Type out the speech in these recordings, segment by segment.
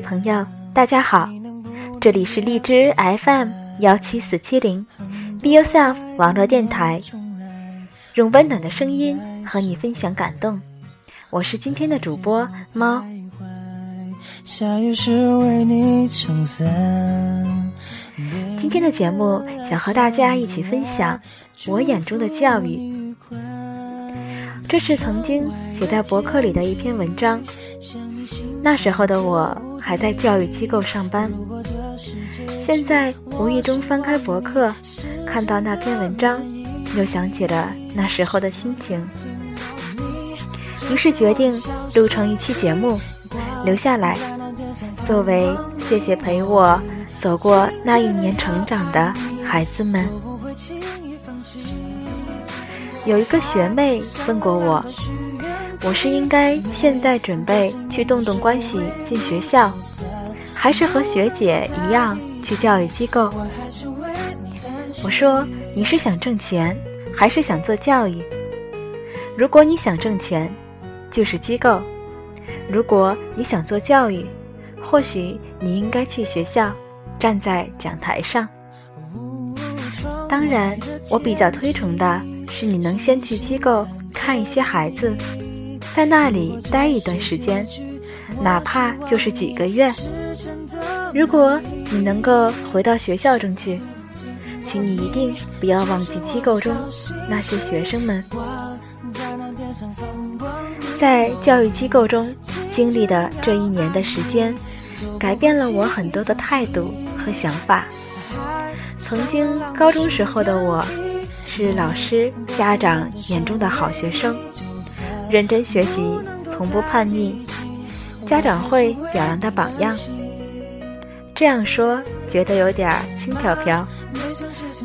朋友，大家好，这里是荔枝 FM 幺七四七零，Be Yourself 网络电台，用温暖的声音和你分享感动。我是今天的主播猫。今天的节目想和大家一起分享我眼中的教育。这是曾经写在博客里的一篇文章。那时候的我还在教育机构上班，现在无意中翻开博客，看到那篇文章，又想起了那时候的心情，于是决定录成一期节目，留下来，作为谢谢陪我走过那一年成长的孩子们。有一个学妹问过我。我是应该现在准备去动动关系进学校，还是和学姐一样去教育机构？我说你是想挣钱，还是想做教育？如果你想挣钱，就是机构；如果你想做教育，或许你应该去学校，站在讲台上。当然，我比较推崇的是你能先去机构看一些孩子。在那里待一段时间，哪怕就是几个月。如果你能够回到学校中去，请你一定不要忘记机构中那些学生们。在教育机构中经历的这一年的时间，改变了我很多的态度和想法。曾经高中时候的我，是老师、家长眼中的好学生。认真学习，从不叛逆，家长会表扬的榜样。这样说觉得有点轻飘飘，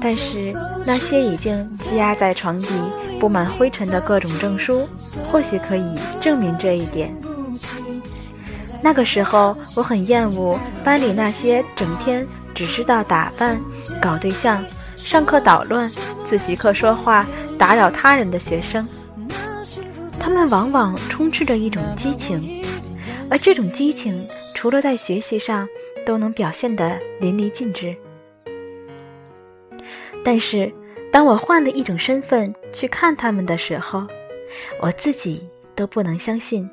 但是那些已经积压在床底、布满灰尘的各种证书，或许可以证明这一点。那个时候，我很厌恶班里那些整天只知道打扮、搞对象、上课捣乱、自习课说话、打扰他人的学生。他们往往充斥着一种激情，而这种激情除了在学习上都能表现得淋漓尽致。但是，当我换了一种身份去看他们的时候，我自己都不能相信，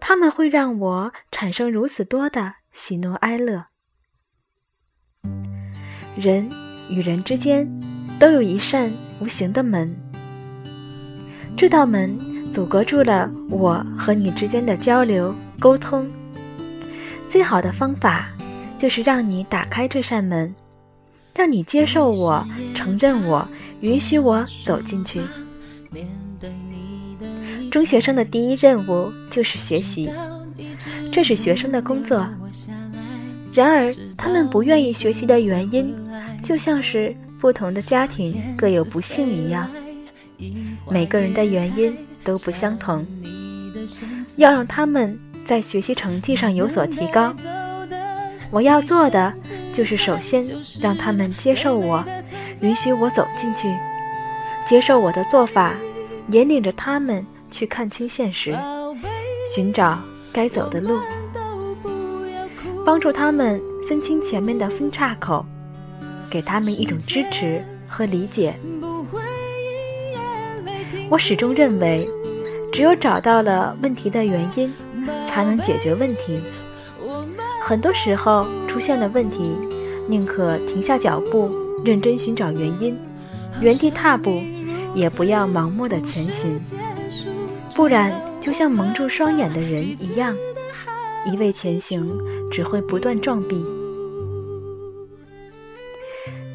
他们会让我产生如此多的喜怒哀乐。人与人之间都有一扇无形的门，这道门。阻隔住了我和你之间的交流沟通。最好的方法，就是让你打开这扇门，让你接受我、承认我、允许我走进去。中学生的第一任务就是学习，这是学生的工作。然而，他们不愿意学习的原因，就像是不同的家庭各有不幸一样，每个人的原因。都不相同，要让他们在学习成绩上有所提高，我要做的就是首先让他们接受我，允许我走进去，接受我的做法，引领着他们去看清现实，寻找该走的路，帮助他们分清前面的分岔口，给他们一种支持和理解。我始终认为，只有找到了问题的原因，才能解决问题。很多时候出现了问题，宁可停下脚步，认真寻找原因，原地踏步，也不要盲目的前行。不然，就像蒙住双眼的人一样，一味前行只会不断撞壁。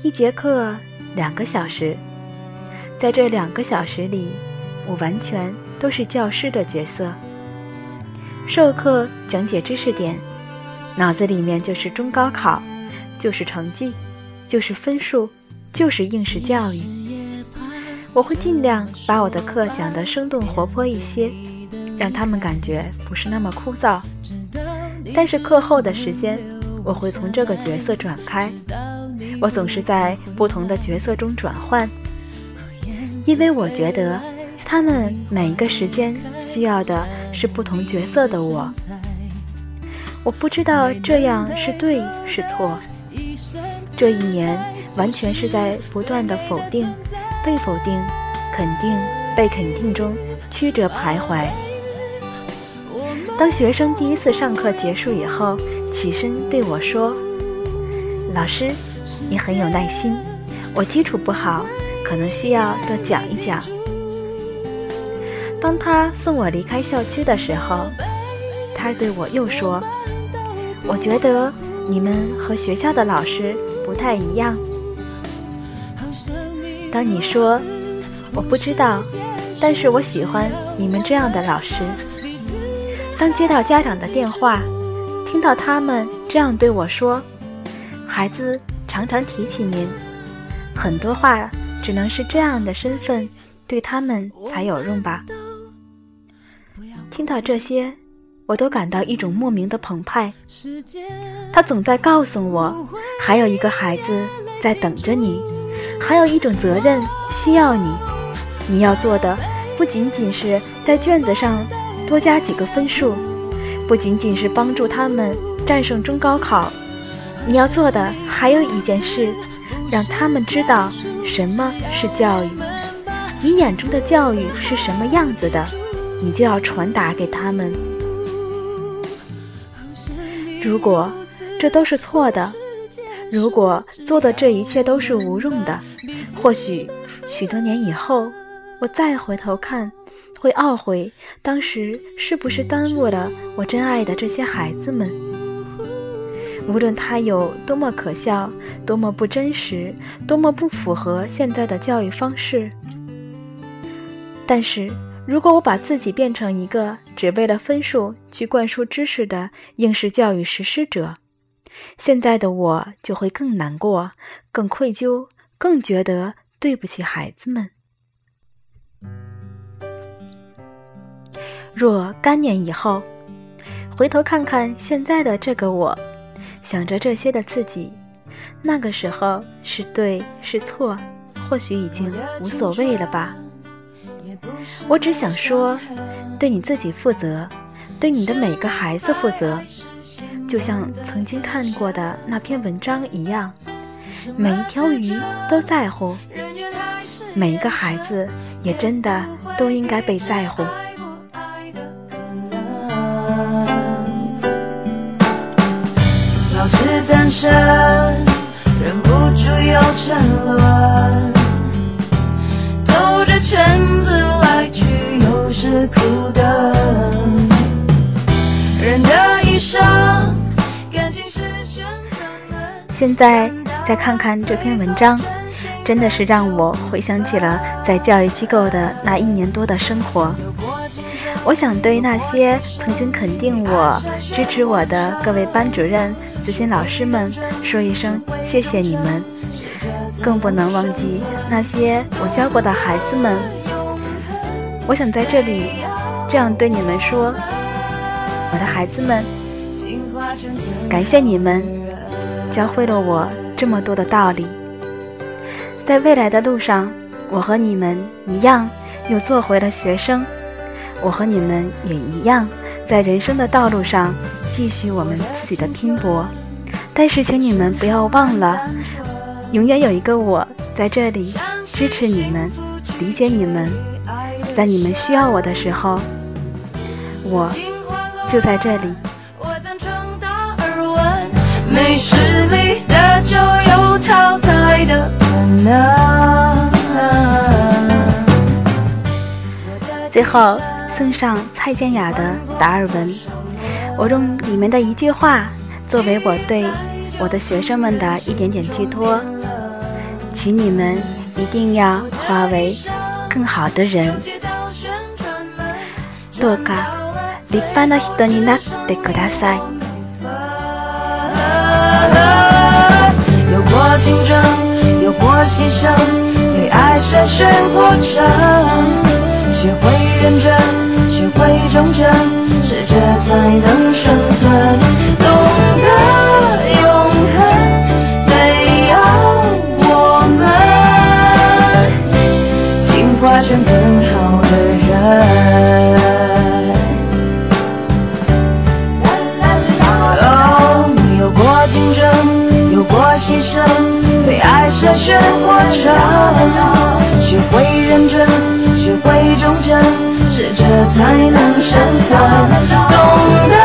一节课两个小时。在这两个小时里，我完全都是教师的角色，授课讲解知识点，脑子里面就是中高考，就是成绩，就是分数，就是应试教育。我会尽量把我的课讲得生动活泼一些，让他们感觉不是那么枯燥。但是课后的时间，我会从这个角色转开，我总是在不同的角色中转换。因为我觉得，他们每一个时间需要的是不同角色的我。我不知道这样是对是错。这一年完全是在不断的否定、被否定、肯定、被肯定中曲折徘徊。当学生第一次上课结束以后，起身对我说：“老师，你很有耐心，我基础不好，可能需要多讲一讲。”当他送我离开校区的时候，他对我又说：“我觉得你们和学校的老师不太一样。”当你说“我不知道”，但是我喜欢你们这样的老师。当接到家长的电话，听到他们这样对我说：“孩子常常提起您，很多话只能是这样的身份对他们才有用吧。”听到这些，我都感到一种莫名的澎湃。他总在告诉我，还有一个孩子在等着你，还有一种责任需要你。你要做的不仅仅是在卷子上多加几个分数，不仅仅是帮助他们战胜中高考，你要做的还有一件事，让他们知道什么是教育，你眼中的教育是什么样子的。你就要传达给他们。如果这都是错的，如果做的这一切都是无用的，或许许多年以后，我再回头看，会懊悔当时是不是耽误了我真爱的这些孩子们。无论他有多么可笑，多么不真实，多么不符合现在的教育方式，但是。如果我把自己变成一个只为了分数去灌输知识的应试教育实施者，现在的我就会更难过、更愧疚、更觉得对不起孩子们。若干年以后，回头看看现在的这个我，想着这些的自己，那个时候是对是错，或许已经无所谓了吧。我只想说，对你自己负责，对你的每个孩子负责，就像曾经看过的那篇文章一样，每一条鱼都在乎，每一个孩子也真的都应该被在乎。保持单身，忍不住又沉沦。苦的。人的一生，感情是旋转现在再看看这篇文章，真的是让我回想起了在教育机构的那一年多的生活。我想对那些曾经肯定我、支持我的各位班主任、资深老师们说一声谢谢你们。更不能忘记那些我教过的孩子们。我想在这里这样对你们说：我的孩子们，感谢你们教会了我这么多的道理。在未来的路上，我和你们一样又做回了学生。我和你们也一样，在人生的道路上继续我们自己的拼搏。但是，请你们不要忘了。永远有一个我在这里支持你们，理解你们，在你们需要我的时候，我就在这里。最后送上蔡健雅的《达尔文》，我用里面的一句话作为我对我的学生们的一点点寄托。请你们一定要化为更好的人。どうか立派な人になってください。有过竞争，有过牺牲，对爱筛选过程，学会认真，学会忠诚，适者才能生有过牺牲，被爱筛选过程，学会认真，学会忠诚，适者才能生存，懂得